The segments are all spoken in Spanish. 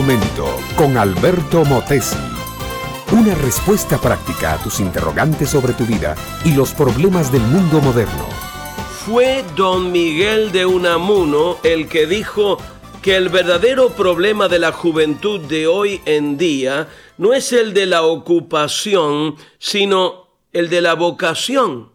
momento con Alberto Motesi. Una respuesta práctica a tus interrogantes sobre tu vida y los problemas del mundo moderno. Fue don Miguel de Unamuno el que dijo que el verdadero problema de la juventud de hoy en día no es el de la ocupación, sino el de la vocación.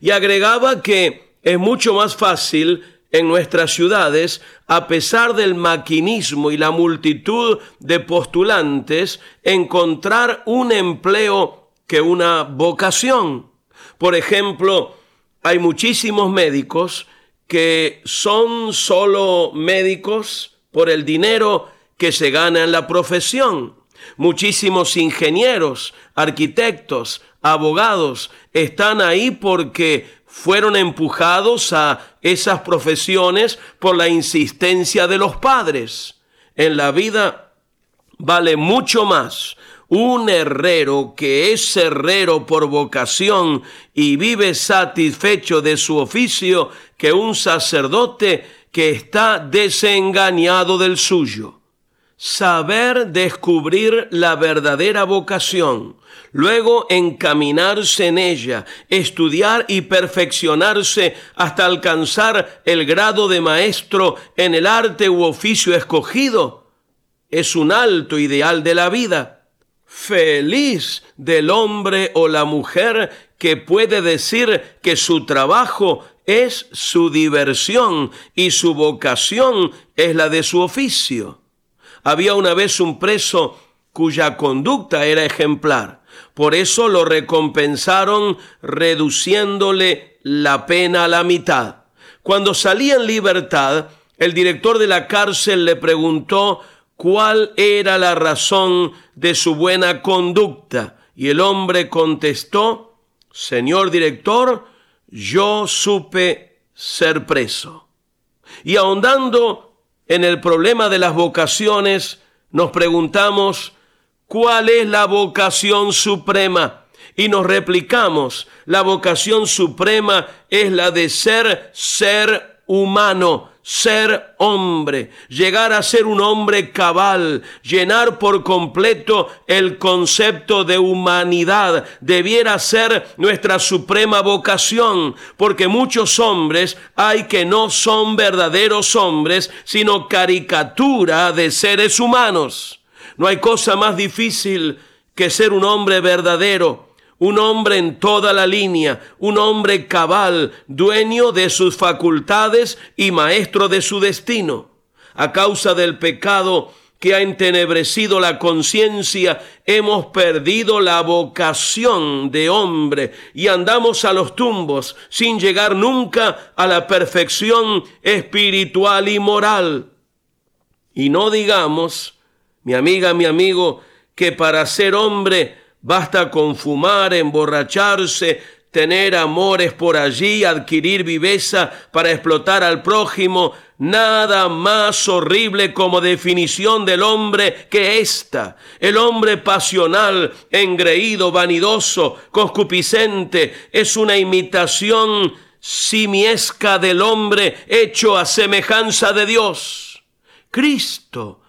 Y agregaba que es mucho más fácil en nuestras ciudades, a pesar del maquinismo y la multitud de postulantes, encontrar un empleo que una vocación. Por ejemplo, hay muchísimos médicos que son solo médicos por el dinero que se gana en la profesión. Muchísimos ingenieros, arquitectos, abogados están ahí porque fueron empujados a esas profesiones por la insistencia de los padres. En la vida vale mucho más un herrero que es herrero por vocación y vive satisfecho de su oficio que un sacerdote que está desengañado del suyo saber descubrir la verdadera vocación, luego encaminarse en ella, estudiar y perfeccionarse hasta alcanzar el grado de maestro en el arte u oficio escogido, es un alto ideal de la vida. Feliz del hombre o la mujer que puede decir que su trabajo es su diversión y su vocación es la de su oficio. Había una vez un preso cuya conducta era ejemplar. Por eso lo recompensaron reduciéndole la pena a la mitad. Cuando salía en libertad, el director de la cárcel le preguntó cuál era la razón de su buena conducta. Y el hombre contestó, Señor director, yo supe ser preso. Y ahondando en el problema de las vocaciones, nos preguntamos, ¿cuál es la vocación suprema? Y nos replicamos, la vocación suprema es la de ser ser humano, ser hombre, llegar a ser un hombre cabal, llenar por completo el concepto de humanidad, debiera ser nuestra suprema vocación, porque muchos hombres hay que no son verdaderos hombres, sino caricatura de seres humanos. No hay cosa más difícil que ser un hombre verdadero, un hombre en toda la línea, un hombre cabal, dueño de sus facultades y maestro de su destino. A causa del pecado que ha entenebrecido la conciencia, hemos perdido la vocación de hombre y andamos a los tumbos sin llegar nunca a la perfección espiritual y moral. Y no digamos, mi amiga, mi amigo, que para ser hombre Basta con fumar, emborracharse, tener amores por allí, adquirir viveza para explotar al prójimo, nada más horrible como definición del hombre que esta. El hombre pasional, engreído, vanidoso, concupiscente, es una imitación simiesca del hombre hecho a semejanza de Dios. Cristo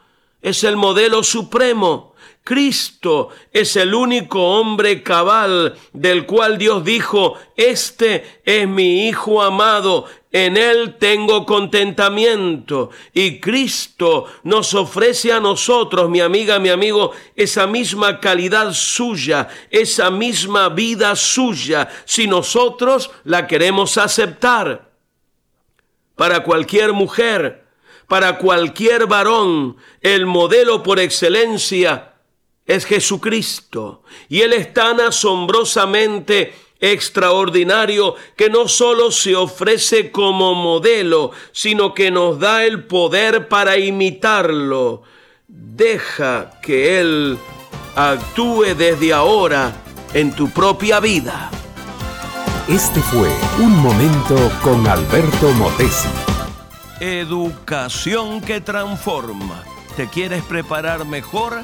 es el modelo supremo Cristo es el único hombre cabal del cual Dios dijo, este es mi Hijo amado, en Él tengo contentamiento. Y Cristo nos ofrece a nosotros, mi amiga, mi amigo, esa misma calidad suya, esa misma vida suya, si nosotros la queremos aceptar. Para cualquier mujer, para cualquier varón, el modelo por excelencia es Jesucristo. Y Él es tan asombrosamente extraordinario que no solo se ofrece como modelo, sino que nos da el poder para imitarlo. Deja que Él actúe desde ahora en tu propia vida. Este fue Un Momento con Alberto Motesi. Educación que transforma. ¿Te quieres preparar mejor?